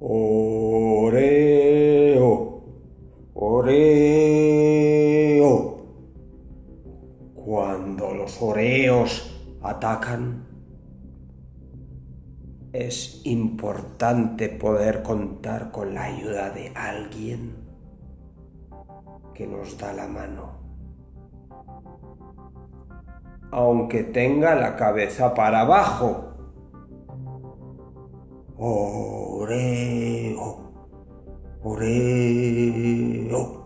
Oreo, Oreo. Cuando los Oreos atacan, es importante poder contar con la ayuda de alguien que nos da la mano. Aunque tenga la cabeza para abajo. Oreo, 俺を